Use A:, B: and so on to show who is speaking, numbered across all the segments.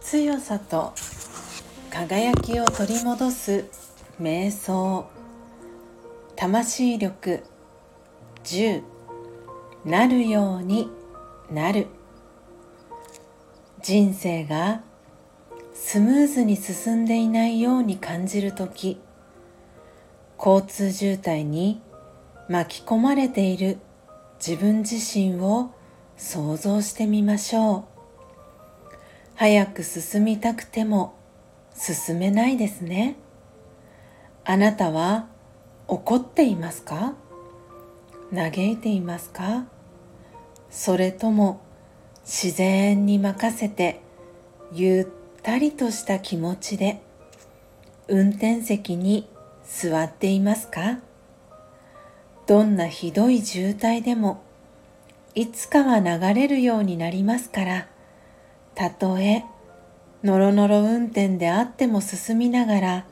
A: 強さと輝きを取り戻す瞑想。魂力10なるようになる。人生がスムーズに進んでいないように感じるとき交通渋滞に巻き込まれている。自分自身を想像してみましょう。早く進みたくても進めないですね。あなたは怒っていますか？嘆いていますか？それとも自然に任せてゆったりとした気持ちで運転席に座っていますか？どんなひどい渋滞でもいつかは流れるようになりますからたとえのろのろ運転であっても進みながら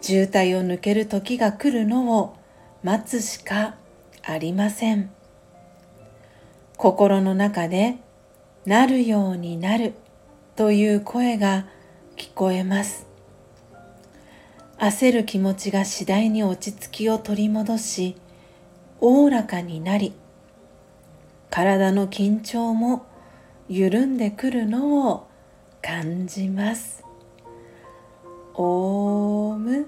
A: 渋滞を抜ける時が来るのを待つしかありません。心の中でなるようになるという声が聞こえます。焦る気持ちが次第に落ち着きを取り戻しおおらかになり体の緊張も緩んでくるのを感じます。オーム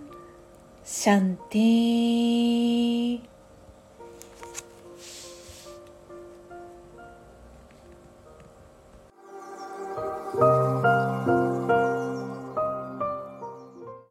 A: シャンティ